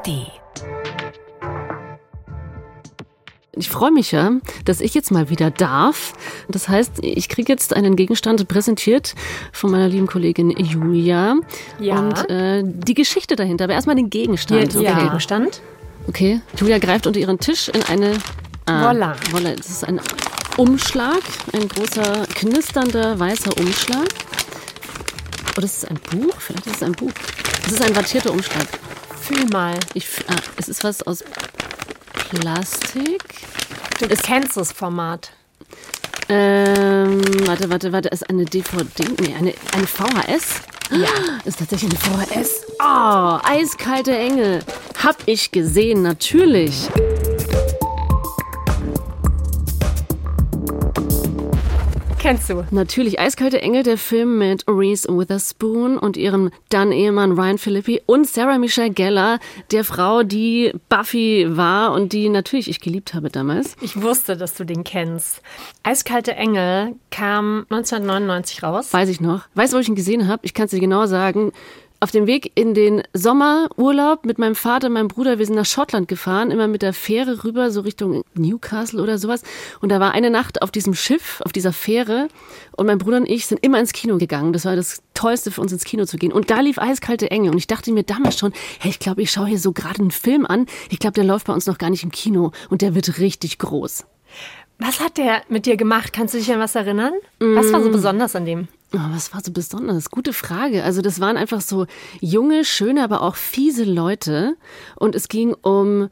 ARD. Ich freue mich ja, dass ich jetzt mal wieder darf. Das heißt, ich kriege jetzt einen Gegenstand präsentiert von meiner lieben Kollegin Julia. Ja. Und äh, die Geschichte dahinter. Aber erstmal den Gegenstand. Hier ist der Gegenstand. Okay. Julia greift unter ihren Tisch in eine. Ah, Voila. Voila. Das ist ein Umschlag. Ein großer, knisternder, weißer Umschlag. Oder ist es ein Buch? Vielleicht ist es ein Buch. Es ist ein wattierter Umschlag. Fühl mal. Ich, ah, es ist was aus Plastik. Du kennst das Format. Ähm, warte, warte, warte. Ist eine DVD? Nee, eine, eine VHS? Ja. Ist tatsächlich eine VHS. Oh, eiskalte Engel. Hab ich gesehen, natürlich. Kennst du? Natürlich, Eiskalte Engel, der Film mit Reese Witherspoon und ihrem dann-Ehemann Ryan Philippi und Sarah Michelle Gellar, der Frau, die Buffy war und die natürlich ich geliebt habe damals. Ich wusste, dass du den kennst. Eiskalte Engel kam 1999 raus. Weiß ich noch. Weißt du, wo ich ihn gesehen habe? Ich kann es dir genau sagen. Auf dem Weg in den Sommerurlaub mit meinem Vater, meinem Bruder, wir sind nach Schottland gefahren, immer mit der Fähre rüber, so Richtung Newcastle oder sowas. Und da war eine Nacht auf diesem Schiff, auf dieser Fähre. Und mein Bruder und ich sind immer ins Kino gegangen. Das war das Tollste für uns, ins Kino zu gehen. Und da lief Eiskalte Engel. Und ich dachte mir damals schon, hey, ich glaube, ich schaue hier so gerade einen Film an. Ich glaube, der läuft bei uns noch gar nicht im Kino. Und der wird richtig groß. Was hat der mit dir gemacht? Kannst du dich an was erinnern? Was war so besonders an dem? Oh, was war so besonders? Gute Frage. Also das waren einfach so junge, schöne, aber auch fiese Leute. Und es ging um,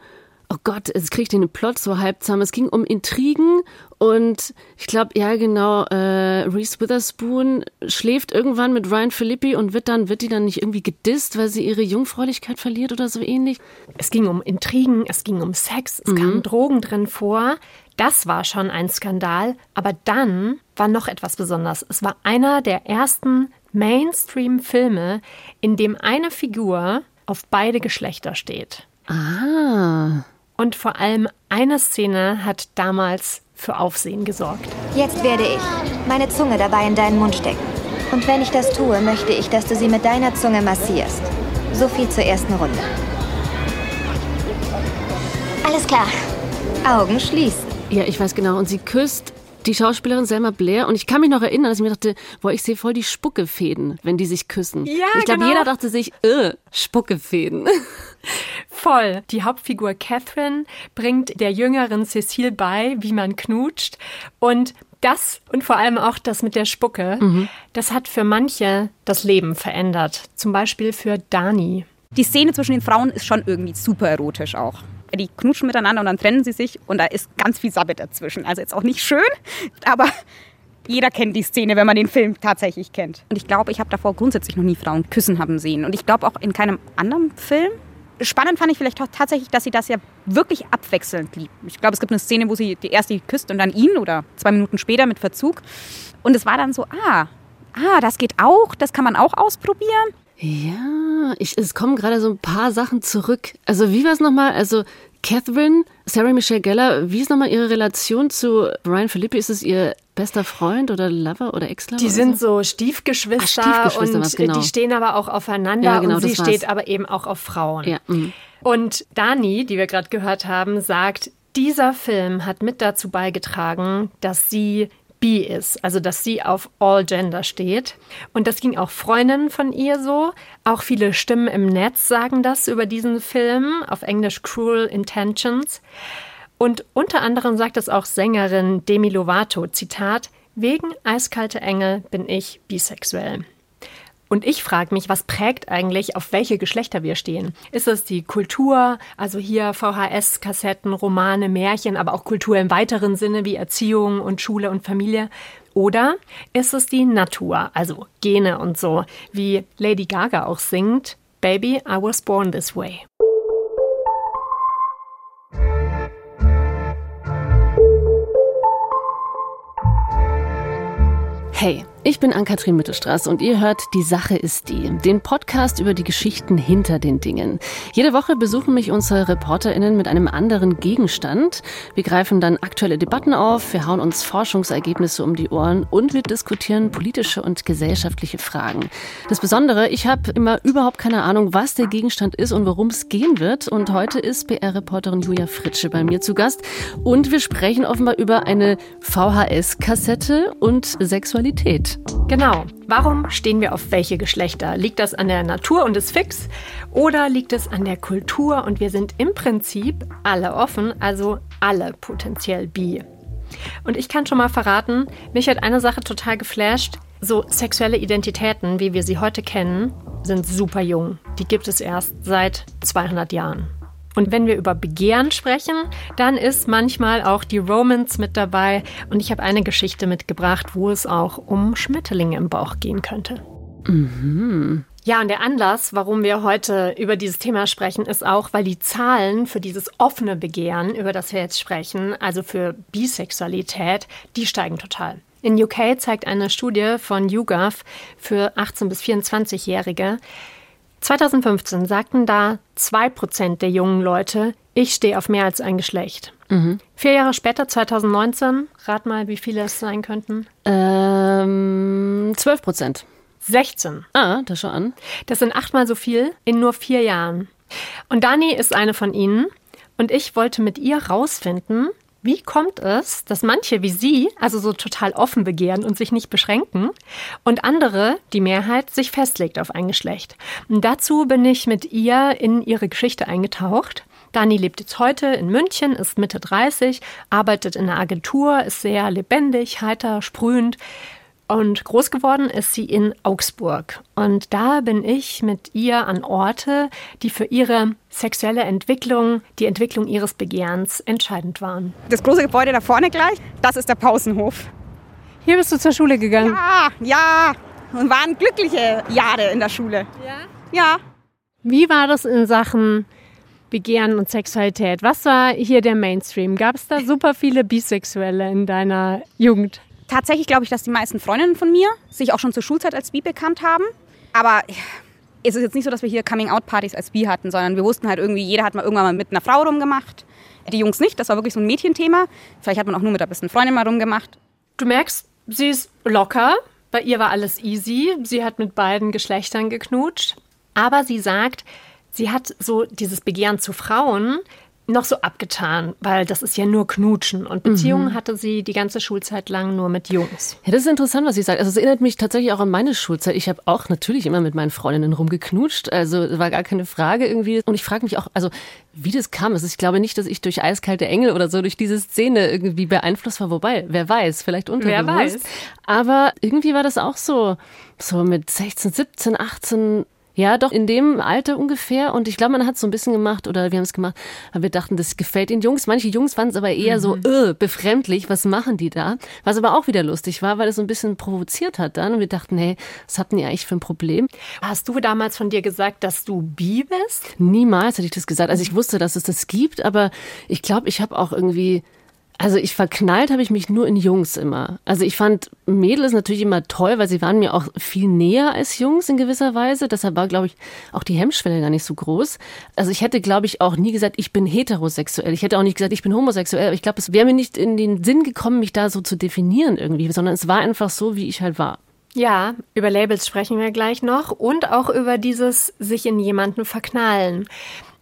oh Gott, jetzt kriege ich den Plot so halb zusammen. Es ging um Intrigen und ich glaube, ja genau, äh, Reese Witherspoon schläft irgendwann mit Ryan Philippi und wird dann, wird die dann nicht irgendwie gedisst, weil sie ihre Jungfräulichkeit verliert oder so ähnlich? Es ging um Intrigen, es ging um Sex, es kamen Drogen drin vor. Das war schon ein Skandal. Aber dann war noch etwas besonders. Es war einer der ersten Mainstream-Filme, in dem eine Figur auf beide Geschlechter steht. Ah. Und vor allem eine Szene hat damals für Aufsehen gesorgt. Jetzt werde ich meine Zunge dabei in deinen Mund stecken. Und wenn ich das tue, möchte ich, dass du sie mit deiner Zunge massierst. So viel zur ersten Runde. Alles klar. Augen schließen. Ja, ich weiß genau. Und sie küsst die Schauspielerin Selma Blair. Und ich kann mich noch erinnern, dass ich mir dachte, boah, ich sehe voll die Spuckefäden, wenn die sich küssen. Ja, ich glaube, genau. jeder dachte sich, äh, Spuckefäden. Voll. Die Hauptfigur Catherine bringt der jüngeren Cecile bei, wie man knutscht. Und das und vor allem auch das mit der Spucke, das hat für manche das Leben verändert. Zum Beispiel für Dani. Die Szene zwischen den Frauen ist schon irgendwie super erotisch auch. Die knutschen miteinander und dann trennen sie sich und da ist ganz viel Sabbat dazwischen. Also jetzt auch nicht schön, aber jeder kennt die Szene, wenn man den Film tatsächlich kennt. Und ich glaube, ich habe davor grundsätzlich noch nie Frauen küssen haben sehen. Und ich glaube auch in keinem anderen Film. Spannend fand ich vielleicht tatsächlich, dass sie das ja wirklich abwechselnd liebt. Ich glaube, es gibt eine Szene, wo sie die erste küsst und dann ihn oder zwei Minuten später mit Verzug. Und es war dann so, ah, ah, das geht auch, das kann man auch ausprobieren. Ja, ich, es kommen gerade so ein paar Sachen zurück. Also wie war es nochmal? Also Catherine, Sarah Michelle Gellar, wie ist nochmal ihre Relation zu Ryan Philippi? Ist es ihr bester Freund oder Lover oder Ex-Lover? Die sind so? so Stiefgeschwister, Ach, Stiefgeschwister und genau. die stehen aber auch aufeinander Ja, genau, und sie war's. steht aber eben auch auf Frauen. Ja, mhm. Und Dani, die wir gerade gehört haben, sagt, dieser Film hat mit dazu beigetragen, dass sie bi ist, also dass sie auf All Gender steht. Und das ging auch Freundinnen von ihr so. Auch viele Stimmen im Netz sagen das über diesen Film, auf Englisch Cruel Intentions. Und unter anderem sagt es auch Sängerin Demi Lovato, Zitat, wegen Eiskalte Engel bin ich bisexuell. Und ich frage mich, was prägt eigentlich, auf welche Geschlechter wir stehen? Ist es die Kultur, also hier VHS-Kassetten, Romane, Märchen, aber auch Kultur im weiteren Sinne wie Erziehung und Schule und Familie? Oder ist es die Natur, also Gene und so, wie Lady Gaga auch singt, Baby, I was born this way. Hey, Ich bin Ann-Kathrin Mittelstraß und ihr hört Die Sache ist die, den Podcast über die Geschichten hinter den Dingen. Jede Woche besuchen mich unsere ReporterInnen mit einem anderen Gegenstand. Wir greifen dann aktuelle Debatten auf, wir hauen uns Forschungsergebnisse um die Ohren und wir diskutieren politische und gesellschaftliche Fragen. Das Besondere, ich habe immer überhaupt keine Ahnung, was der Gegenstand ist und worum es gehen wird. Und heute ist BR-Reporterin Julia Fritsche bei mir zu Gast und wir sprechen offenbar über eine VHS-Kassette und Sexualität. Genau. Warum stehen wir auf welche Geschlechter? Liegt das an der Natur und ist fix? Oder liegt es an der Kultur und wir sind im Prinzip alle offen, also alle potenziell bi? Und ich kann schon mal verraten, mich hat eine Sache total geflasht. So sexuelle Identitäten, wie wir sie heute kennen, sind super jung. Die gibt es erst seit 200 Jahren. Und wenn wir über Begehren sprechen, dann ist manchmal auch die Romance mit dabei. Und ich habe eine Geschichte mitgebracht, wo es auch um Schmetterlinge im Bauch gehen könnte. Mhm. Ja, und der Anlass, warum wir heute über dieses Thema sprechen, ist auch, weil die Zahlen für dieses offene Begehren, über das wir jetzt sprechen, also für Bisexualität, die steigen total. In UK zeigt eine Studie von YouGov für 18 bis 24-Jährige, 2015 sagten da 2% der jungen Leute, ich stehe auf mehr als ein Geschlecht. Mhm. Vier Jahre später, 2019, rat mal, wie viele es sein könnten? Ähm, 12 Prozent. 16. Ah, das schon an. Das sind achtmal so viel in nur vier Jahren. Und Dani ist eine von ihnen. Und ich wollte mit ihr rausfinden, wie kommt es, dass manche wie Sie, also so total offen begehren und sich nicht beschränken, und andere, die Mehrheit, sich festlegt auf ein Geschlecht? Und dazu bin ich mit ihr in ihre Geschichte eingetaucht. Dani lebt jetzt heute in München, ist Mitte 30, arbeitet in einer Agentur, ist sehr lebendig, heiter, sprühend. Und groß geworden ist sie in Augsburg. Und da bin ich mit ihr an Orte, die für ihre sexuelle Entwicklung, die Entwicklung ihres Begehrens entscheidend waren. Das große Gebäude da vorne gleich, das ist der Pausenhof. Hier bist du zur Schule gegangen? Ja, ja. Und waren glückliche Jahre in der Schule. Ja? Ja. Wie war das in Sachen Begehren und Sexualität? Was war hier der Mainstream? Gab es da super viele Bisexuelle in deiner Jugend? Tatsächlich glaube ich, dass die meisten Freundinnen von mir sich auch schon zur Schulzeit als bi bekannt haben. Aber es ist jetzt nicht so, dass wir hier Coming-out-Partys als bi hatten, sondern wir wussten halt irgendwie, jeder hat mal irgendwann mal mit einer Frau rumgemacht. Die Jungs nicht, das war wirklich so ein Mädchenthema. Vielleicht hat man auch nur mit einer besten Freundin mal rumgemacht. Du merkst, sie ist locker. Bei ihr war alles easy. Sie hat mit beiden Geschlechtern geknutscht. Aber sie sagt, sie hat so dieses Begehren zu Frauen noch so abgetan, weil das ist ja nur Knutschen. Und Beziehungen mhm. hatte sie die ganze Schulzeit lang nur mit Jungs. Ja, das ist interessant, was sie sagt. Also es erinnert mich tatsächlich auch an meine Schulzeit. Ich habe auch natürlich immer mit meinen Freundinnen rumgeknutscht. Also war gar keine Frage irgendwie. Und ich frage mich auch, also wie das kam. Also ich glaube nicht, dass ich durch eiskalte Engel oder so durch diese Szene irgendwie beeinflusst war. Wobei, wer weiß, vielleicht unterbewusst. Wer weiß. Aber irgendwie war das auch so, so mit 16, 17, 18 ja, doch in dem Alter ungefähr. Und ich glaube, man hat es so ein bisschen gemacht oder wir haben es gemacht, weil wir dachten, das gefällt den Jungs. Manche Jungs fanden es aber eher mhm. so öh, befremdlich. Was machen die da? Was aber auch wieder lustig war, weil es so ein bisschen provoziert hat dann. Und wir dachten, hey, was hatten die eigentlich für ein Problem? Hast du damals von dir gesagt, dass du bi bist? Niemals hätte ich das gesagt. Also ich wusste, dass es das gibt, aber ich glaube, ich habe auch irgendwie also ich verknallt habe ich mich nur in Jungs immer. Also ich fand Mädels natürlich immer toll, weil sie waren mir auch viel näher als Jungs in gewisser Weise. Deshalb war, glaube ich, auch die Hemmschwelle gar nicht so groß. Also ich hätte, glaube ich, auch nie gesagt, ich bin heterosexuell. Ich hätte auch nicht gesagt, ich bin homosexuell. Aber ich glaube, es wäre mir nicht in den Sinn gekommen, mich da so zu definieren irgendwie, sondern es war einfach so, wie ich halt war. Ja, über Labels sprechen wir gleich noch und auch über dieses sich in jemanden verknallen.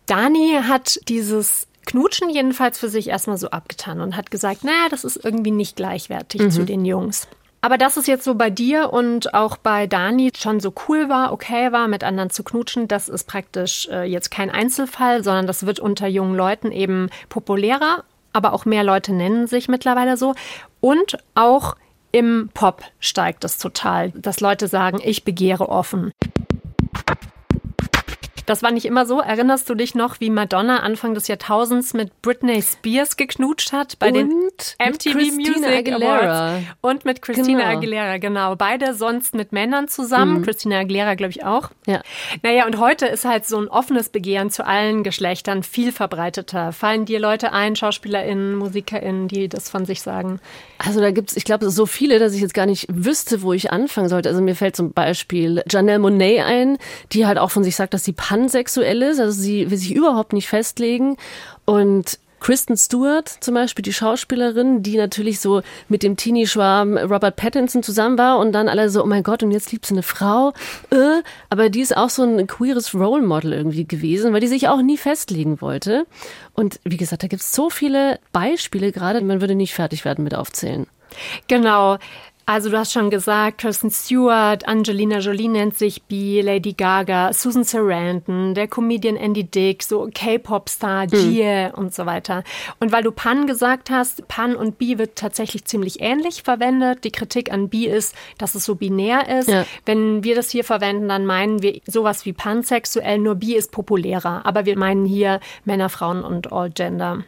Dani hat dieses Knutschen jedenfalls für sich erstmal so abgetan und hat gesagt, naja, das ist irgendwie nicht gleichwertig mhm. zu den Jungs. Aber dass es jetzt so bei dir und auch bei Dani schon so cool war, okay war, mit anderen zu knutschen, das ist praktisch äh, jetzt kein Einzelfall, sondern das wird unter jungen Leuten eben populärer. Aber auch mehr Leute nennen sich mittlerweile so. Und auch im Pop steigt es total, dass Leute sagen, ich begehre offen. Das war nicht immer so. Erinnerst du dich noch, wie Madonna Anfang des Jahrtausends mit Britney Spears geknutscht hat bei Und den MTV Christina Music Aguilera. Awards und mit Christina Genau. Aguilera, genau. Beide sonst mit Männern zusammen. Christina Aguilera, glaube ich, auch. Ja. Naja, und heute ist halt so ein offenes Begehren zu allen Geschlechtern viel verbreiteter. Fallen dir Leute ein, SchauspielerInnen, MusikerInnen, die das von sich sagen? Also da gibt's, ich glaube, so viele, dass ich jetzt gar nicht wüsste, wo ich anfangen sollte. Also mir fällt zum Beispiel Janelle Monet ein, die halt auch von sich sagt, dass sie pansexuell ist. Also sie will sich überhaupt nicht festlegen. Und Kristen Stewart zum Beispiel, die Schauspielerin, die natürlich so mit dem Teenie-Schwarm Robert Pattinson zusammen war und dann alle so, oh mein Gott, und jetzt liebt sie eine Frau. Äh, aber die ist auch so ein queeres Role Model irgendwie gewesen, weil die sich auch nie festlegen wollte. Und wie gesagt, da gibt's so viele Beispiele gerade, man würde nicht fertig werden mit aufzählen. Genau. Also du hast schon gesagt, Kirsten Stewart, Angelina Jolie nennt sich B, Lady Gaga, Susan Sarandon, der Comedian Andy Dick, so K-Pop-Star, Gia und so weiter. Und weil du Pan gesagt hast, Pan und Bi wird tatsächlich ziemlich ähnlich verwendet. Die Kritik an Bi ist, dass es so binär ist. Ja. Wenn wir das hier verwenden, dann meinen wir sowas wie pansexuell, nur Bi ist populärer. Aber wir meinen hier Männer, Frauen und All Gender.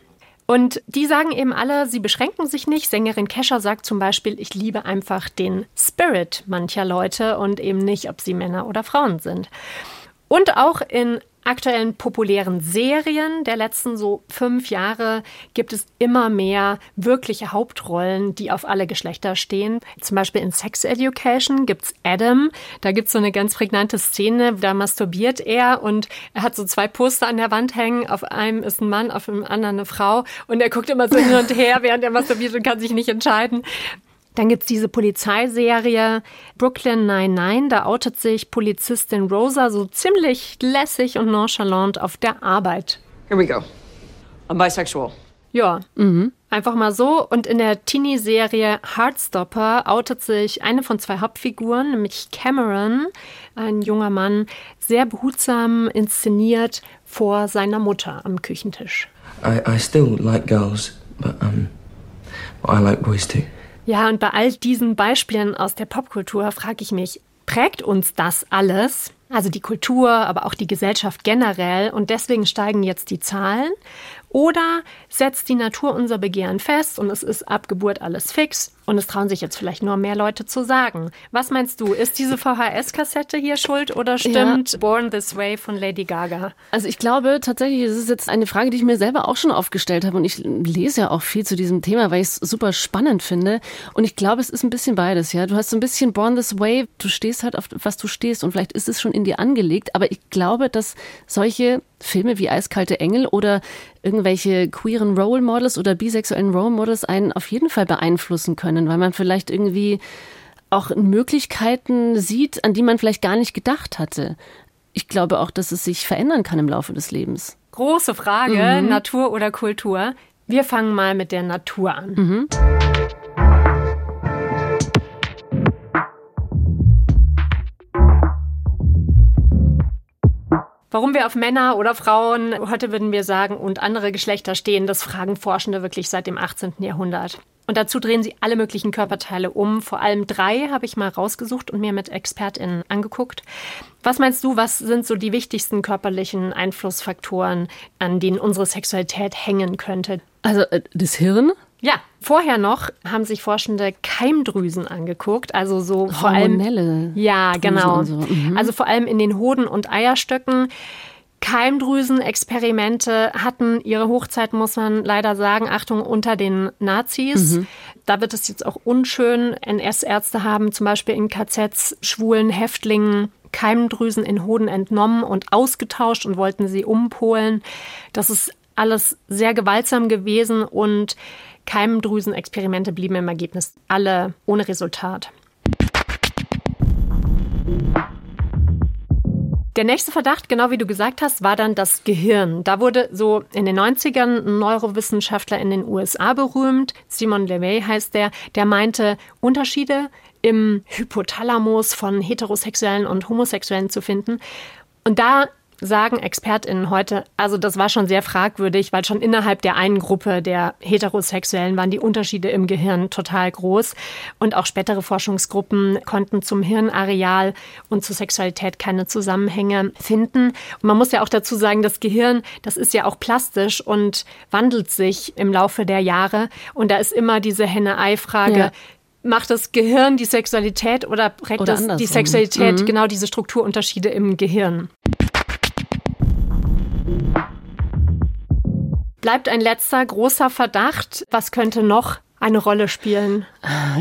Und die sagen eben alle, sie beschränken sich nicht. Sängerin Kesha sagt zum Beispiel, ich liebe einfach den Spirit mancher Leute und eben nicht, ob sie Männer oder Frauen sind. Und auch in aktuellen populären Serien der letzten so fünf Jahre gibt es immer mehr wirkliche Hauptrollen, die auf alle Geschlechter stehen. Zum Beispiel in Sex Education gibt's Adam. Da gibt's so eine ganz prägnante Szene, da masturbiert er und er hat so zwei Poster an der Wand hängen. Auf einem ist ein Mann, auf dem anderen eine Frau. Und er guckt immer so hin und her, während er masturbiert und kann sich nicht entscheiden. Dann gibt's diese Polizeiserie Brooklyn 99. Da outet sich Polizistin Rosa so ziemlich lässig und nonchalant auf der Arbeit. Here we go. I'm bisexual. Ja, einfach mal so. Und in der Teenie-Serie Heartstopper outet sich eine von zwei Hauptfiguren, nämlich Cameron, ein junger Mann, sehr behutsam inszeniert vor seiner Mutter am Küchentisch. I, I still like girls, but um, I like boys too. Ja, und bei all diesen Beispielen aus der Popkultur frage ich mich, prägt uns das alles? Also die Kultur, aber auch die Gesellschaft generell und deswegen steigen jetzt die Zahlen? Oder setzt die Natur unser Begehren fest und es ist ab Geburt alles fix und es trauen sich jetzt vielleicht nur mehr Leute zu sagen? Was meinst du? Ist diese VHS-Kassette hier schuld oder stimmt Born This Way von Lady Gaga? Also ich glaube tatsächlich, es ist jetzt eine Frage, die ich mir selber auch schon aufgestellt habe und ich lese ja auch viel zu diesem Thema, weil ich es super spannend finde und ich glaube, es ist ein bisschen beides, ja. Du hast so ein bisschen Born This Way, du stehst halt auf was du stehst und vielleicht ist es schon in dir angelegt, aber ich glaube, dass solche Filme wie Eiskalte Engel oder irgendwelche queeren Role Models oder bisexuellen Role Models einen auf jeden Fall beeinflussen können, weil man vielleicht irgendwie auch Möglichkeiten sieht, an die man vielleicht gar nicht gedacht hatte. Ich glaube auch, dass es sich verändern kann im Laufe des Lebens. Große Frage, Natur oder Kultur? Wir fangen mal mit der Natur an. Warum wir auf Männer oder Frauen, heute würden wir sagen, und andere Geschlechter stehen, das fragen Forschende wirklich seit dem 18. Jahrhundert. Und dazu drehen sie alle möglichen Körperteile um. Vor allem drei habe ich mal rausgesucht und mir mit ExpertInnen angeguckt. Was meinst du, was sind so die wichtigsten körperlichen Einflussfaktoren, an denen unsere Sexualität hängen könnte? Also äh, das Hirn, Ja, vorher noch haben sich Forschende Keimdrüsen angeguckt, also so vor allem ja, Drüsen genau. so, mhm. Also vor allem in den Hoden und Eierstöcken. Keimdrüsenexperimente hatten ihre Hochzeit, muss man leider sagen. Achtung, unter den Nazis. Mhm. Da wird es jetzt auch unschön. NS-Ärzte haben zum Beispiel in KZs schwulen Häftlingen Keimdrüsen in Hoden entnommen und ausgetauscht und wollten sie umpolen. Das ist alles sehr gewaltsam gewesen und Keimdrüsenexperimente blieben im Ergebnis alle ohne Resultat. Der nächste Verdacht, genau wie du gesagt hast, war dann das Gehirn. Da wurde so in den 90ern ein Neurowissenschaftler in den USA berühmt. Simon LeVay heißt der. Der meinte, Unterschiede im Hypothalamus von Heterosexuellen und Homosexuellen zu finden. Und da sagen ExpertInnen heute, also das war schon sehr fragwürdig, weil schon innerhalb der einen Gruppe der Heterosexuellen waren die Unterschiede im Gehirn total groß. Und auch spätere Forschungsgruppen konnten zum Hirnareal und zur Sexualität keine Zusammenhänge finden. Und man muss ja auch dazu sagen, das Gehirn, das ist ja auch plastisch und wandelt sich im Laufe der Jahre. Und da ist immer diese Henne-Ei-Frage. Ja macht das Gehirn die Sexualität oder prägt oder das die Sexualität mhm. genau diese Strukturunterschiede im Gehirn? Bleibt ein letzter großer Verdacht. Was könnte noch eine Rolle spielen?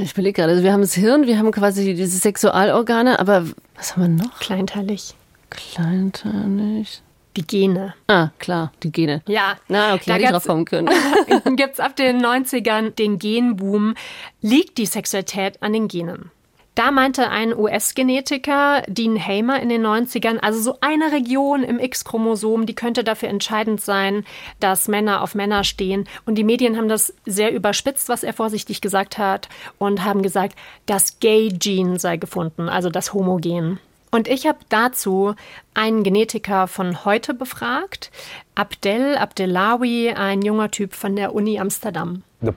Ich überlege gerade, also wir haben das Hirn, wir haben quasi diese Sexualorgane, aber was haben wir noch? Kleinteilig. Kleinteilig. Die Gene. Ah, klar, die Gene. Ja. Na, okay, da hätte ich drauf kommen können. Gibt es ab den 90ern den Genboom. Liegt die Sexualität an den Genen? Da meinte ein US-Genetiker, Dean Hamer, in den 90ern, also so eine Region im X-Chromosom, die könnte dafür entscheidend sein, dass Männer auf Männer stehen. Und die Medien haben das sehr überspitzt, was er vorsichtig gesagt hat, und haben gesagt, das Gay-Gene sei gefunden, also das Homogen. Und ich habe dazu einen Genetiker von heute befragt, Abdel Abdelawi, ein junger Typ von der Uni Amsterdam. Das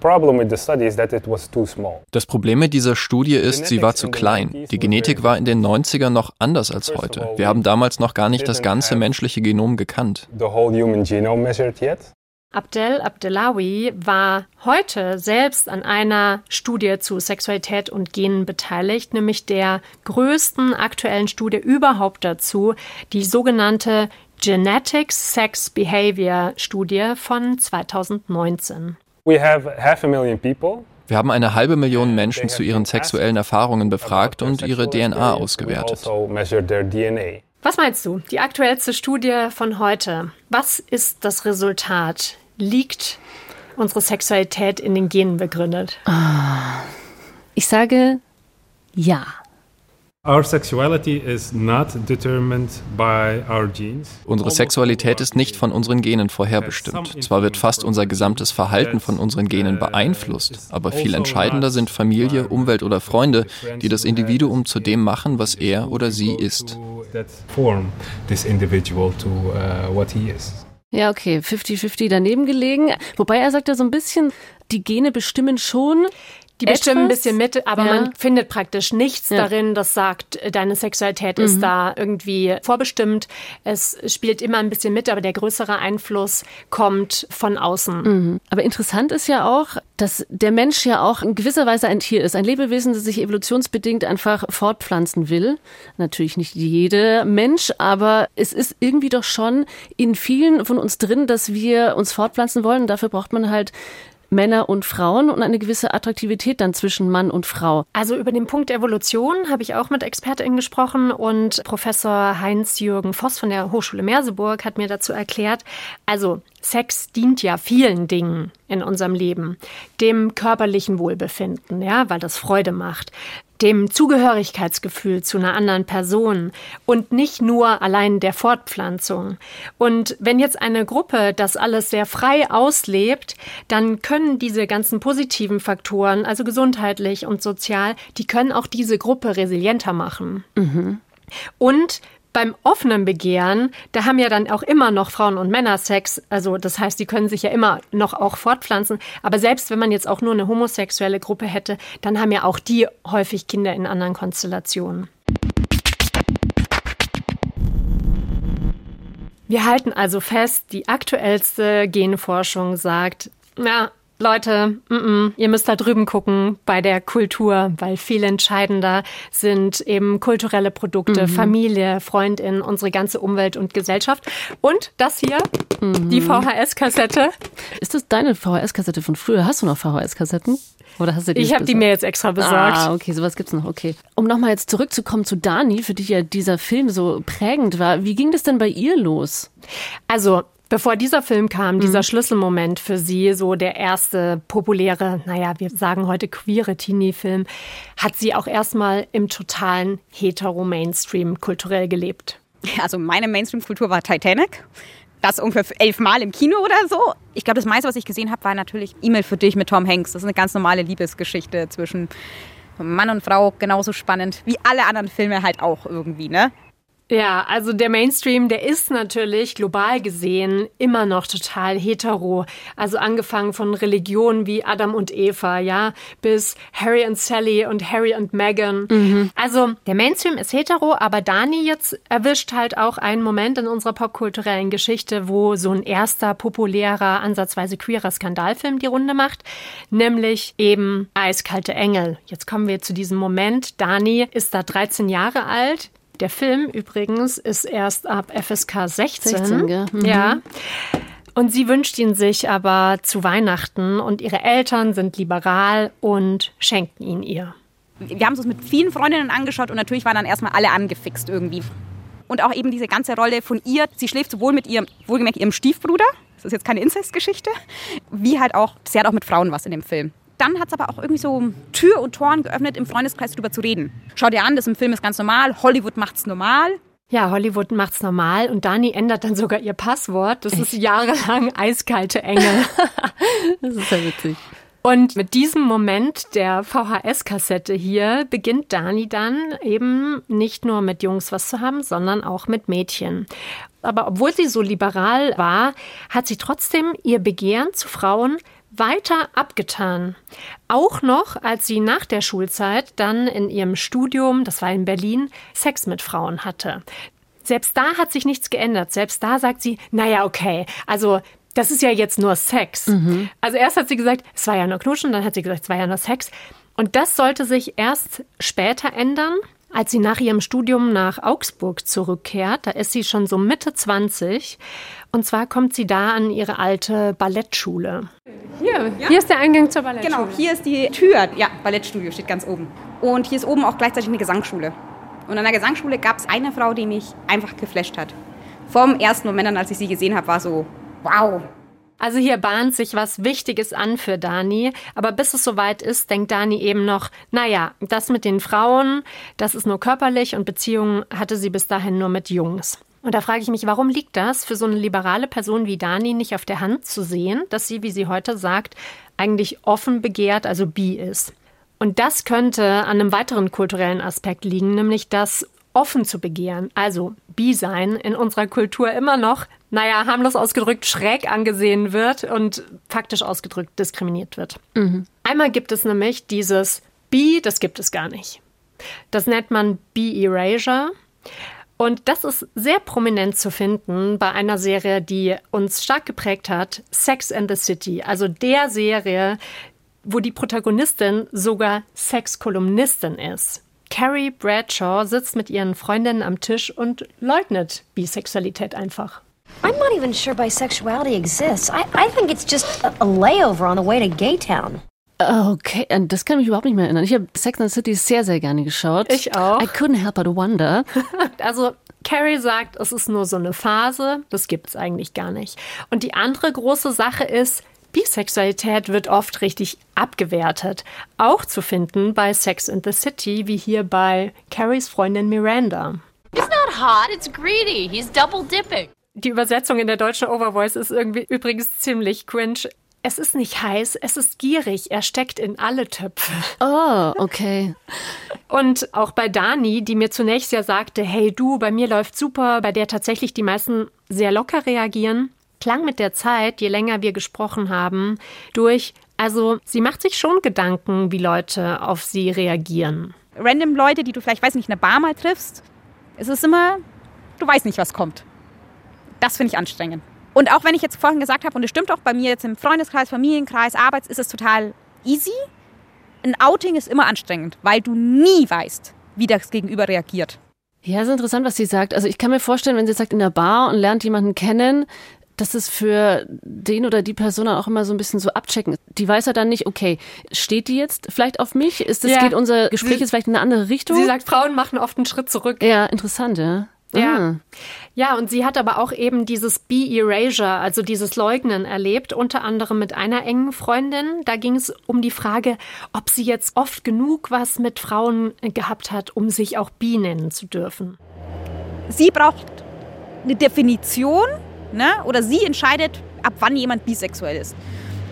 Problem mit dieser Studie ist, sie war zu klein. Die Genetik war in den 90ern noch anders als heute. Wir haben damals noch gar nicht das ganze menschliche Genom gekannt. Abdel Abdelawi war heute selbst an einer Studie zu Sexualität und Genen beteiligt, nämlich der größten aktuellen Studie überhaupt dazu, die sogenannte Genetic Sex Behavior Studie von 2019. Wir haben eine halbe Million Menschen zu ihren sexuellen Erfahrungen befragt und ihre DNA ausgewertet. Also Was meinst du? Die aktuellste Studie von heute. Was ist das Resultat? Liegt unsere Sexualität in den Genen begründet? Ich sage ja. Unsere Sexualität ist nicht von unseren Genen vorherbestimmt. Zwar wird fast unser gesamtes Verhalten von unseren Genen beeinflusst, aber viel entscheidender sind Familie, Umwelt oder Freunde, die das Individuum zu dem machen, was er oder sie ist. Ja, okay, 50-50 daneben gelegen. Wobei er sagt ja so ein bisschen, die Gene bestimmen schon, die bestimmen ein bisschen mit, aber ja. man findet praktisch nichts ja. darin, das sagt, deine Sexualität mhm. ist da irgendwie vorbestimmt. Es spielt immer ein bisschen mit, aber der größere Einfluss kommt von außen. Mhm. Aber interessant ist ja auch, dass der Mensch ja auch in gewisser Weise ein Tier ist, ein Lebewesen, das sich evolutionsbedingt einfach fortpflanzen will. Natürlich nicht jeder Mensch, aber es ist irgendwie doch schon in vielen von uns drin, dass wir uns fortpflanzen wollen. Und dafür braucht man halt Männer und Frauen und eine gewisse Attraktivität dann zwischen Mann und Frau. Also über den Punkt Evolution habe ich auch mit ExpertInnen gesprochen und Professor Heinz-Jürgen Voss von der Hochschule Merseburg hat mir dazu erklärt, also Sex dient ja vielen Dingen in unserem Leben. Dem körperlichen Wohlbefinden, ja, weil das Freude macht dem Zugehörigkeitsgefühl zu einer anderen Person und nicht nur allein der Fortpflanzung. Und wenn jetzt eine Gruppe das alles sehr frei auslebt, dann können diese ganzen positiven Faktoren, also gesundheitlich und sozial, die können auch diese Gruppe resilienter machen. Mhm. Und beim offenen Begehren, da haben ja dann auch immer noch Frauen und Männer Sex. Also das heißt, die können sich ja immer noch auch fortpflanzen. Aber selbst wenn man jetzt auch nur eine homosexuelle Gruppe hätte, dann haben ja auch die häufig Kinder in anderen Konstellationen. Wir halten also fest, die aktuellste Genforschung sagt, ja, Leute, mm -mm, ihr müsst da drüben gucken bei der Kultur, weil viel entscheidender sind eben kulturelle Produkte, mhm. Familie, Freundin, unsere ganze Umwelt und Gesellschaft. Und das hier, mhm. die VHS-Kassette. Ist das deine VHS-Kassette von früher? Hast du noch VHS-Kassetten? Oder hast du die ich habe die mir jetzt extra besorgt. Ah, okay, sowas gibt's noch, okay. Um nochmal jetzt zurückzukommen zu Dani, für die ja dieser Film so prägend war. Wie ging das denn bei ihr los? Also, Bevor dieser Film kam, mhm. dieser Schlüsselmoment für sie, so der erste populäre, naja, wir sagen heute queere Teenie-Film, hat sie auch erstmal im totalen hetero-Mainstream kulturell gelebt. Also meine Mainstream-Kultur war Titanic. Das ungefähr elfmal im Kino oder so. Ich glaube, das meiste, was ich gesehen habe, war natürlich E-Mail für dich mit Tom Hanks. Das ist eine ganz normale Liebesgeschichte zwischen Mann und Frau, genauso spannend wie alle anderen Filme halt auch irgendwie, ne? Ja, also der Mainstream, der ist natürlich global gesehen immer noch total hetero. Also angefangen von Religionen wie Adam und Eva, ja, bis Harry und Sally und Harry und Meghan. Mhm. Also der Mainstream ist hetero, aber Dani jetzt erwischt halt auch einen Moment in unserer popkulturellen Geschichte, wo so ein erster populärer, ansatzweise queerer Skandalfilm die Runde macht, nämlich eben Eiskalte Engel. Jetzt kommen wir zu diesem Moment. Dani ist da 13 Jahre alt der Film übrigens ist erst ab FSK 16. 16 ja. Mhm. ja. Und sie wünscht ihn sich aber zu Weihnachten und ihre Eltern sind liberal und schenken ihn ihr. Wir haben es uns mit vielen Freundinnen angeschaut und natürlich waren dann erstmal alle angefixt irgendwie. Und auch eben diese ganze Rolle von ihr, sie schläft sowohl mit ihrem, wohlgemerkt ihrem Stiefbruder, das ist jetzt keine Inzestgeschichte, wie halt auch, sie hat auch mit Frauen was in dem Film dann hat es aber auch irgendwie so Tür und Toren geöffnet, im Freundeskreis darüber zu reden. Schau dir an, das im Film ist ganz normal, Hollywood macht's normal. Ja, Hollywood macht's normal und Dani ändert dann sogar ihr Passwort. Das Echt? ist jahrelang eiskalte Engel. das ist ja witzig. Und mit diesem Moment der VHS-Kassette hier beginnt Dani dann eben nicht nur mit Jungs was zu haben, sondern auch mit Mädchen. Aber obwohl sie so liberal war, hat sie trotzdem ihr Begehren zu Frauen weiter abgetan. Auch noch, als sie nach der Schulzeit dann in ihrem Studium, das war in Berlin, Sex mit Frauen hatte. Selbst da hat sich nichts geändert. Selbst da sagt sie, naja, okay, also das ist ja jetzt nur Sex. Mhm. Also erst hat sie gesagt, es war ja nur Knuschen, dann hat sie gesagt, es war ja nur Sex. Und das sollte sich erst später ändern, als sie nach ihrem Studium nach Augsburg zurückkehrt. Da ist sie schon so Mitte 20 und zwar kommt sie da an ihre alte Ballettschule. Hier, ja? hier ist der Eingang zur Ballettschule. Genau, hier ist die Tür. Ja, Ballettstudio steht ganz oben. Und hier ist oben auch gleichzeitig eine Gesangsschule. Und an der Gesangsschule gab es eine Frau, die mich einfach geflasht hat. Vom ersten Moment an, als ich sie gesehen habe, war so, wow, also hier bahnt sich was Wichtiges an für Dani, aber bis es soweit ist, denkt Dani eben noch, naja, das mit den Frauen, das ist nur körperlich und Beziehungen hatte sie bis dahin nur mit Jungs. Und da frage ich mich, warum liegt das für so eine liberale Person wie Dani nicht auf der Hand zu sehen, dass sie, wie sie heute sagt, eigentlich offen begehrt, also bi ist? Und das könnte an einem weiteren kulturellen Aspekt liegen, nämlich das offen zu begehren, also bi sein, in unserer Kultur immer noch, naja, harmlos ausgedrückt, schräg angesehen wird und faktisch ausgedrückt diskriminiert wird. Mhm. Einmal gibt es nämlich dieses bi, das gibt es gar nicht. Das nennt man bi-erasure. Und das ist sehr prominent zu finden bei einer Serie, die uns stark geprägt hat, Sex and the City, also der Serie, wo die Protagonistin sogar Sexkolumnistin ist. Carrie Bradshaw sitzt mit ihren Freundinnen am Tisch und leugnet Bisexualität einfach. I'm not even sure bisexuality exists. I, I think it's just a, a layover on the way to Gay Town. Okay, das kann mich überhaupt nicht mehr erinnern. Ich habe Sex and the City sehr, sehr gerne geschaut. Ich auch. I couldn't help but wonder. also Carrie sagt, es ist nur so eine Phase, das gibt es eigentlich gar nicht. Und die andere große Sache ist, Bisexualität wird oft richtig abgewertet. Auch zu finden bei Sex in the City, wie hier bei Carries Freundin Miranda. It's not hot, it's greedy. He's double dipping. Die Übersetzung in der deutschen Overvoice ist irgendwie übrigens ziemlich cringe. Es ist nicht heiß, es ist gierig. Er steckt in alle Töpfe. Oh, okay. Und auch bei Dani, die mir zunächst ja sagte, hey du, bei mir läuft super, bei der tatsächlich die meisten sehr locker reagieren, klang mit der Zeit, je länger wir gesprochen haben, durch, also sie macht sich schon Gedanken, wie Leute auf sie reagieren. Random Leute, die du vielleicht, weiß nicht, in der Bar mal triffst, es ist immer, du weißt nicht, was kommt. Das finde ich anstrengend. Und auch wenn ich jetzt vorhin gesagt habe, und es stimmt auch bei mir jetzt im Freundeskreis, Familienkreis, Arbeits, ist es total easy. Ein Outing ist immer anstrengend, weil du nie weißt, wie das Gegenüber reagiert. Ja, ist interessant, was sie sagt. Also ich kann mir vorstellen, wenn sie sagt in der Bar und lernt jemanden kennen, dass es für den oder die Person dann auch immer so ein bisschen so abchecken. Die weiß ja dann nicht, okay, steht die jetzt vielleicht auf mich? Ist das ja. geht unser Gespräch sie, jetzt vielleicht in eine andere Richtung? Sie sagt, Frauen machen oft einen Schritt zurück. Ja, interessant, ja. Ja. Ah. Ja, und sie hat aber auch eben dieses Be-Erasure, also dieses Leugnen erlebt, unter anderem mit einer engen Freundin. Da ging es um die Frage, ob sie jetzt oft genug was mit Frauen gehabt hat, um sich auch Bi nennen zu dürfen. Sie braucht eine Definition, ne? oder sie entscheidet, ab wann jemand bisexuell ist.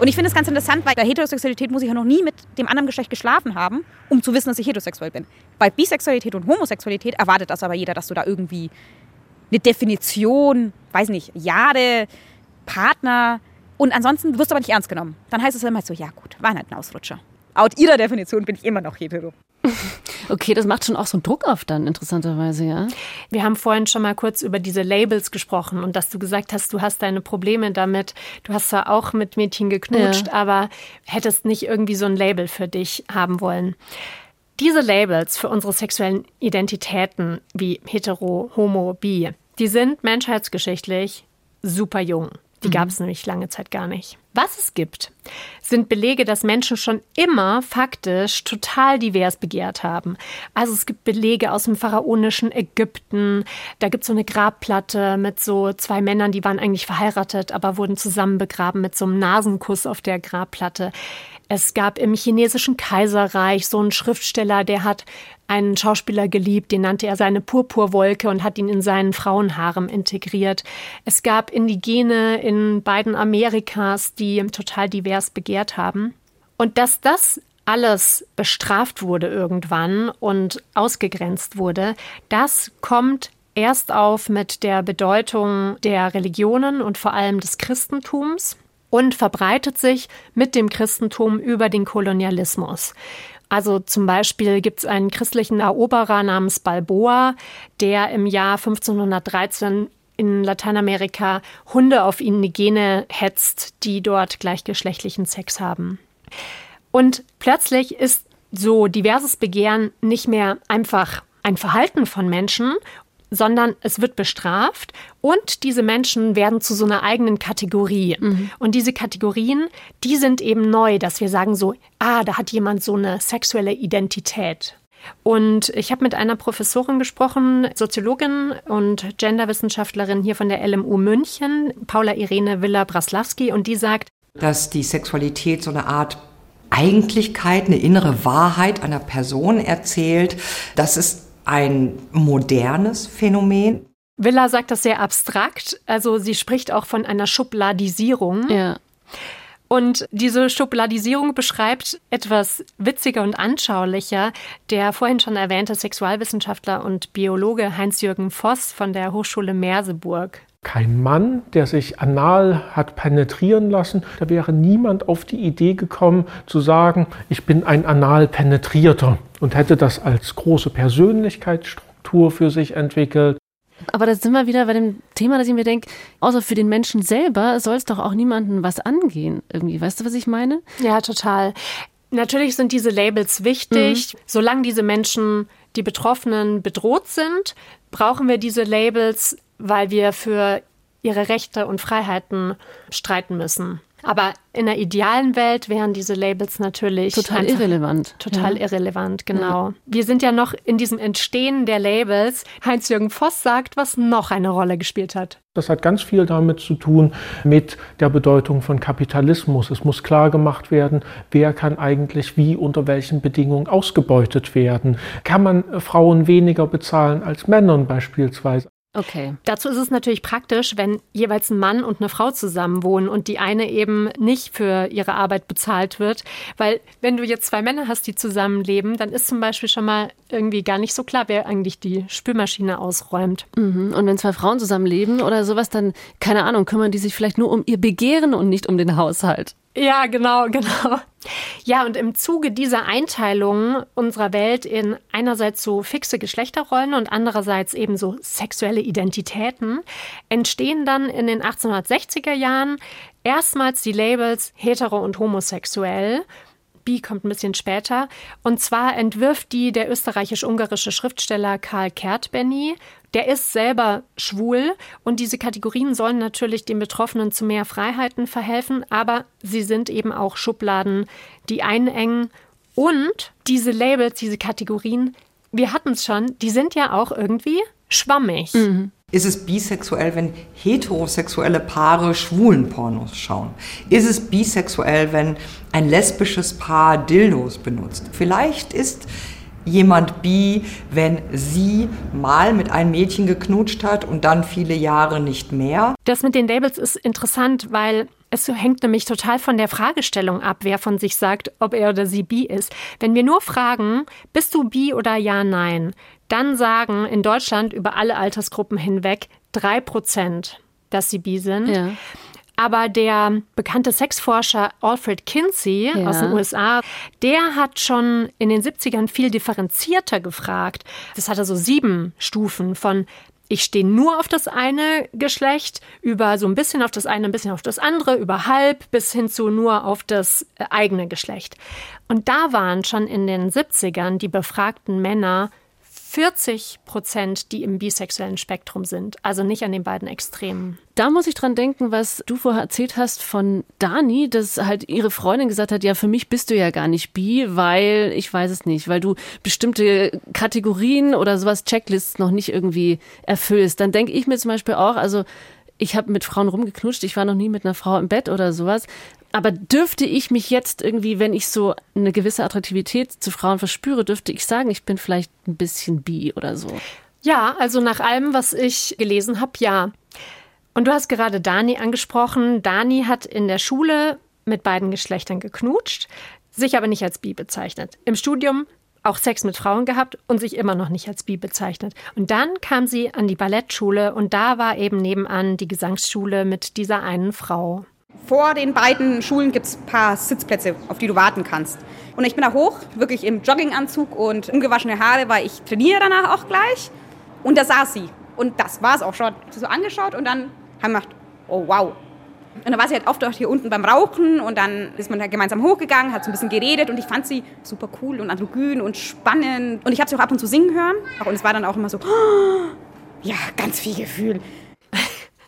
Und ich finde es ganz interessant, weil bei Heterosexualität muss ich ja noch nie mit dem anderen Geschlecht geschlafen haben, um zu wissen, dass ich heterosexuell bin. Bei Bisexualität und Homosexualität erwartet das aber jeder, dass du da irgendwie eine Definition, weiß nicht, Jahre, Partner und ansonsten wirst du aber nicht ernst genommen. Dann heißt es immer so, ja gut, war halt ein Ausrutscher. Laut ihrer Definition bin ich immer noch hetero. Okay, das macht schon auch so einen Druck auf dann, interessanterweise, ja. Wir haben vorhin schon mal kurz über diese Labels gesprochen und dass du gesagt hast, du hast deine Probleme damit. Du hast zwar auch mit Mädchen geknutscht, ja. aber hättest nicht irgendwie so ein Label für dich haben wollen. Diese Labels für unsere sexuellen Identitäten wie hetero, homo, bi, die sind menschheitsgeschichtlich super jung. Die gab es mhm. nämlich lange Zeit gar nicht. Was es gibt, sind Belege, dass Menschen schon immer faktisch total divers begehrt haben. Also es gibt Belege aus dem pharaonischen Ägypten. Da gibt es so eine Grabplatte mit so zwei Männern, die waren eigentlich verheiratet, aber wurden zusammen begraben mit so einem Nasenkuss auf der Grabplatte. Es gab im chinesischen Kaiserreich so einen Schriftsteller, der hat einen Schauspieler geliebt, den nannte er seine Purpurwolke und hat ihn in seinen Frauenharem integriert. Es gab Indigene in beiden Amerikas, die total divers begehrt haben. Und dass das alles bestraft wurde irgendwann und ausgegrenzt wurde, das kommt erst auf mit der Bedeutung der Religionen und vor allem des Christentums und verbreitet sich mit dem Christentum über den Kolonialismus. Also zum Beispiel gibt es einen christlichen Eroberer namens Balboa, der im Jahr 1513 in Lateinamerika Hunde auf Indigene hetzt, die dort gleichgeschlechtlichen Sex haben. Und plötzlich ist so diverses Begehren nicht mehr einfach ein Verhalten von Menschen sondern es wird bestraft und diese Menschen werden zu so einer eigenen Kategorie. Mhm. Und diese Kategorien, die sind eben neu, dass wir sagen so, ah, da hat jemand so eine sexuelle Identität. Und ich habe mit einer Professorin gesprochen, Soziologin und Genderwissenschaftlerin hier von der LMU München, Paula Irene Villa-Braslawski, und die sagt, dass die Sexualität so eine Art Eigentlichkeit, eine innere Wahrheit einer Person erzählt. Das ist ein modernes Phänomen. Villa sagt das sehr abstrakt. Also sie spricht auch von einer Schubladisierung. Ja. Und diese Schubladisierung beschreibt etwas witziger und anschaulicher der vorhin schon erwähnte Sexualwissenschaftler und Biologe Heinz-Jürgen Voss von der Hochschule Merseburg. Kein Mann, der sich anal hat penetrieren lassen, da wäre niemand auf die Idee gekommen zu sagen, ich bin ein anal penetrierter und hätte das als große Persönlichkeitsstruktur für sich entwickelt. Aber da sind wir wieder bei dem Thema, dass ich mir denke, außer für den Menschen selber soll es doch auch niemandem was angehen. Irgendwie, weißt du, was ich meine? Ja, total. Natürlich sind diese Labels wichtig. Mhm. Solange diese Menschen, die Betroffenen, bedroht sind, brauchen wir diese Labels, weil wir für ihre Rechte und Freiheiten streiten müssen. Aber in der idealen Welt wären diese Labels natürlich total irrelevant. Total ja. irrelevant, genau. Ja. Wir sind ja noch in diesem Entstehen der Labels. Heinz-Jürgen Voss sagt, was noch eine Rolle gespielt hat. Das hat ganz viel damit zu tun mit der Bedeutung von Kapitalismus. Es muss klar gemacht werden, wer kann eigentlich wie unter welchen Bedingungen ausgebeutet werden. Kann man Frauen weniger bezahlen als Männern beispielsweise? Okay. Dazu ist es natürlich praktisch, wenn jeweils ein Mann und eine Frau zusammen wohnen und die eine eben nicht für ihre Arbeit bezahlt wird. Weil wenn du jetzt zwei Männer hast, die zusammenleben, dann ist zum Beispiel schon mal irgendwie gar nicht so klar, wer eigentlich die Spülmaschine ausräumt. Mhm. Und wenn zwei Frauen zusammenleben oder sowas, dann, keine Ahnung, kümmern die sich vielleicht nur um ihr Begehren und nicht um den Haushalt. Ja, genau, genau. Ja, und im Zuge dieser Einteilung unserer Welt in einerseits so fixe Geschlechterrollen und andererseits eben so sexuelle Identitäten entstehen dann in den 1860er Jahren erstmals die Labels hetero und homosexuell Bi kommt ein bisschen später. Und zwar entwirft die der österreichisch-ungarische Schriftsteller Karl Kertbenny. Der ist selber schwul und diese Kategorien sollen natürlich den Betroffenen zu mehr Freiheiten verhelfen, aber sie sind eben auch Schubladen, die einengen. Und diese Labels, diese Kategorien, wir hatten es schon, die sind ja auch irgendwie schwammig. Mhm. Ist es bisexuell, wenn heterosexuelle Paare schwulen Pornos schauen? Ist es bisexuell, wenn ein lesbisches Paar Dildos benutzt? Vielleicht ist jemand bi, wenn sie mal mit einem Mädchen geknutscht hat und dann viele Jahre nicht mehr. Das mit den Labels ist interessant, weil Es hängt nämlich total von der Fragestellung ab, wer von sich sagt, ob er oder sie bi ist. Wenn wir nur fragen, bist du bi oder ja, nein, dann sagen in Deutschland über alle Altersgruppen hinweg drei Prozent, dass sie bi sind. Ja. Aber der bekannte Sexforscher Alfred Kinsey Ja. aus den USA, der hat schon in den 70ern viel differenzierter gefragt. Das hatte so sieben Stufen von ich stehe nur auf das eine Geschlecht, über so ein bisschen auf das eine, ein bisschen auf das andere, über halb bis hin zu nur auf das äh, eigene Geschlecht. Und da waren schon in den 70ern die befragten Männer 40 Prozent, die im bisexuellen Spektrum sind, also nicht an den beiden Extremen. Da muss ich dran denken, was du vorher erzählt hast von Dani, dass halt ihre Freundin gesagt hat, ja, für mich bist du ja gar nicht bi, weil, ich weiß es nicht, weil du bestimmte Kategorien oder sowas, Checklists noch nicht irgendwie erfüllst. Dann denke ich mir zum Beispiel auch, also ich habe mit Frauen rumgeknutscht, ich war noch nie mit einer Frau im Bett oder sowas. Aber dürfte ich mich jetzt irgendwie, wenn ich so eine gewisse Attraktivität zu Frauen verspüre, dürfte ich sagen, ich bin vielleicht ein bisschen bi oder so? Ja, also nach allem, was ich gelesen habe, ja. Und du hast gerade Dani angesprochen. Dani hat in der Schule mit beiden Geschlechtern geknutscht, sich aber nicht als bi bezeichnet. Im Studium auch Sex mit Frauen gehabt und sich immer noch nicht als bi bezeichnet. Und dann kam sie an die Ballettschule und da war eben nebenan die Gesangsschule mit dieser einen Frau. Vor den beiden Schulen gibt es ein paar Sitzplätze, auf die du warten kannst. Und ich bin da hoch, wirklich im Jogginganzug und ungewaschene Haare, weil ich trainiere danach auch gleich. Und da saß sie. Und das war es auch schon. So angeschaut und dann haben wir gedacht, oh wow. Und dann war sie halt oft auch hier unten beim Rauchen und dann ist man halt gemeinsam hochgegangen, hat so ein bisschen geredet und ich fand sie super cool und androgyn und spannend. Und ich habe sie auch ab und zu singen hören. Und es war dann auch immer so, ja, ganz viel Gefühl.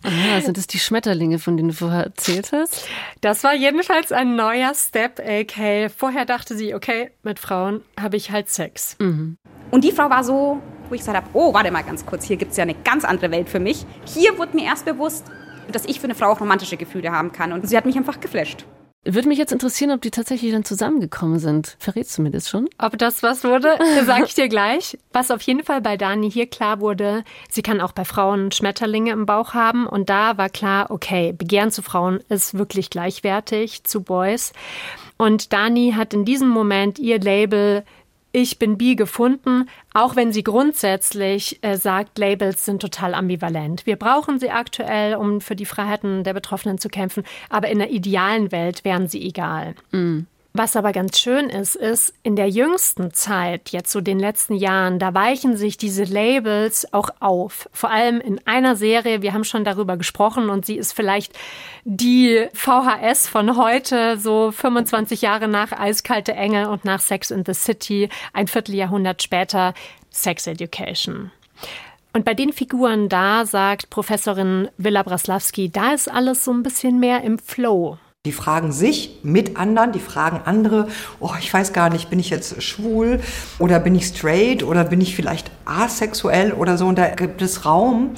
Ah, sind das die Schmetterlinge, von denen du vorher erzählt hast? Das war jedenfalls ein neuer Step, AK. Vorher dachte sie, okay, mit Frauen habe ich halt Sex. Mhm. Und die Frau war so, wo ich gesagt habe, oh, warte mal ganz kurz, hier gibt es ja eine ganz andere Welt für mich. Hier wurde mir erst bewusst, dass ich für eine Frau auch romantische Gefühle haben kann. Und sie hat mich einfach geflasht. Würde mich jetzt interessieren, ob die tatsächlich dann zusammengekommen sind. Verrätst du mir das schon? Ob das was wurde, sage ich dir gleich. Was auf jeden Fall bei Dani hier klar wurde, sie kann auch bei Frauen Schmetterlinge im Bauch haben. Und da war klar, okay, Begehren zu Frauen ist wirklich gleichwertig zu Boys. Und Dani hat in diesem Moment ihr Label ich bin bi gefunden, auch wenn sie grundsätzlich äh, sagt, Labels sind total ambivalent. Wir brauchen sie aktuell, um für die Freiheiten der Betroffenen zu kämpfen, aber in der idealen Welt wären sie egal. Mhm. Was aber ganz schön ist, ist, in der jüngsten Zeit, jetzt so den letzten Jahren, da weichen sich diese Labels auch auf. Vor allem in einer Serie, wir haben schon darüber gesprochen und sie ist vielleicht die VHS von heute, so 25 Jahre nach Eiskalte Engel und nach Sex in the City, ein Vierteljahrhundert später, Sex Education. Und bei den Figuren da sagt Professorin Villa Braslawski, da ist alles so ein bisschen mehr im Flow. Die fragen sich mit anderen, die fragen andere, oh, ich weiß gar nicht, bin ich jetzt schwul oder bin ich straight oder bin ich vielleicht asexuell oder so. Und da gibt es Raum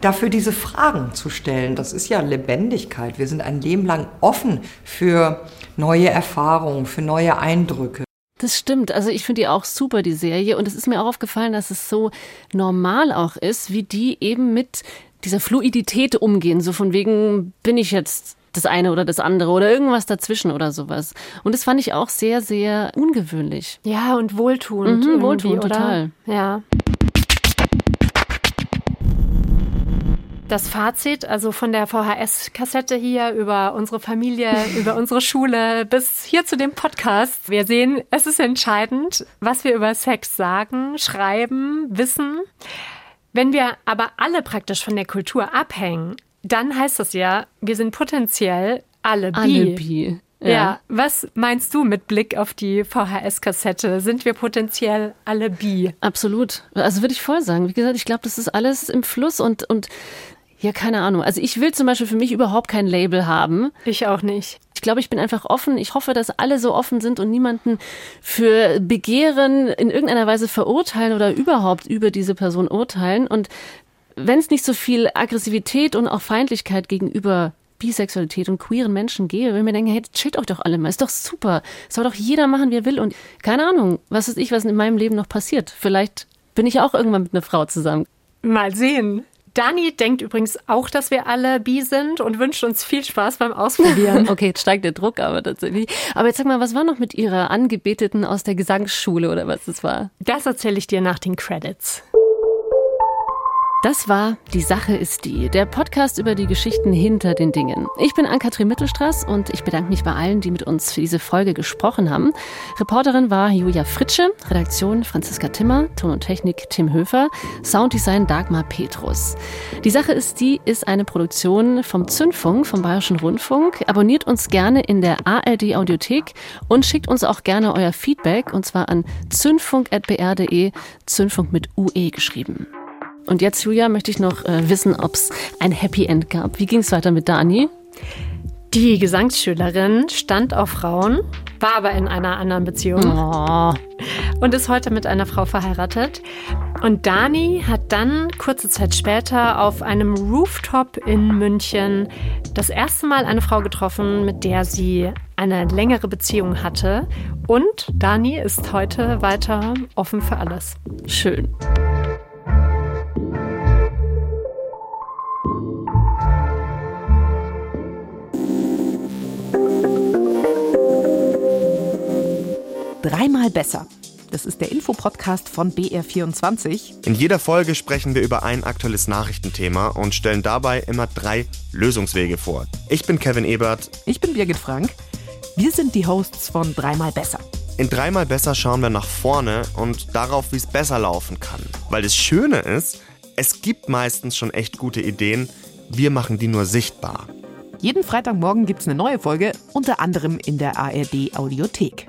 dafür, diese Fragen zu stellen. Das ist ja Lebendigkeit. Wir sind ein Leben lang offen für neue Erfahrungen, für neue Eindrücke. Das stimmt. Also ich finde die auch super, die Serie. Und es ist mir auch aufgefallen, dass es so normal auch ist, wie die eben mit dieser Fluidität umgehen. So von wegen, bin ich jetzt das eine oder das andere oder irgendwas dazwischen oder sowas. Und das fand ich auch sehr, sehr ungewöhnlich. Ja, und wohltuend. Mhm, wohltuend, total. Ja. Das Fazit, also von der VHS-Kassette hier über unsere Familie, über unsere Schule bis hier zu dem Podcast. Wir sehen, es ist entscheidend, was wir über Sex sagen, schreiben, wissen. Wenn wir aber alle praktisch von der Kultur abhängen, dann heißt das ja, wir sind potenziell alle bi. Alle bi. Ja. Ja. was meinst du mit Blick auf die VHS-Kassette? Sind wir potenziell alle bi? Absolut. Also würde ich voll sagen. Wie gesagt, ich glaube, das ist alles im Fluss und, und ja, keine Ahnung. Also ich will zum Beispiel für mich überhaupt kein Label haben. Ich auch nicht. Ich glaube, ich bin einfach offen. Ich hoffe, dass alle so offen sind und niemanden für Begehren in irgendeiner Weise verurteilen oder überhaupt über diese Person urteilen. Und wenn es nicht so viel Aggressivität und auch Feindlichkeit gegenüber Bisexualität und queeren Menschen gehe, wenn wir denken, hey, chillt euch doch alle mal, ist doch super. Soll doch jeder machen, wie er will. Und keine Ahnung, was ist ich, was in meinem Leben noch passiert. Vielleicht bin ich auch irgendwann mit einer Frau zusammen. Mal sehen. Dani denkt übrigens auch, dass wir alle bi sind und wünscht uns viel Spaß beim Ausprobieren. okay, jetzt steigt der Druck aber tatsächlich. Aber jetzt sag mal, was war noch mit Ihrer Angebeteten aus der Gesangsschule oder was das war? Das erzähle ich dir nach den Credits. Das war Die Sache ist die, der Podcast über die Geschichten hinter den Dingen. Ich bin Ann-Kathrin Mittelstraß und ich bedanke mich bei allen, die mit uns für diese Folge gesprochen haben. Reporterin war Julia Fritsche, Redaktion Franziska Timmer, Ton und Technik Tim Höfer, Sounddesign Dagmar Petrus. Die Sache ist die ist eine Produktion vom Zündfunk, vom Bayerischen Rundfunk. Abonniert uns gerne in der ARD Audiothek und schickt uns auch gerne euer Feedback und zwar an zündfunk.br.de, Zündfunk mit UE geschrieben. Und jetzt, Julia, möchte ich noch äh, wissen, ob es ein Happy End gab. Wie ging es weiter mit Dani? Die Gesangsschülerin stand auf Frauen, war aber in einer anderen Beziehung oh. und ist heute mit einer Frau verheiratet. Und Dani hat dann kurze Zeit später auf einem Rooftop in München das erste Mal eine Frau getroffen, mit der sie eine längere Beziehung hatte. Und Dani ist heute weiter offen für alles. Schön. Besser. Das ist der Infopodcast von BR24. In jeder Folge sprechen wir über ein aktuelles Nachrichtenthema und stellen dabei immer drei Lösungswege vor. Ich bin Kevin Ebert. Ich bin Birgit Frank. Wir sind die Hosts von Dreimal besser. In Dreimal besser schauen wir nach vorne und darauf, wie es besser laufen kann. Weil das Schöne ist, es gibt meistens schon echt gute Ideen, wir machen die nur sichtbar. Jeden Freitagmorgen gibt es eine neue Folge, unter anderem in der ARD Audiothek.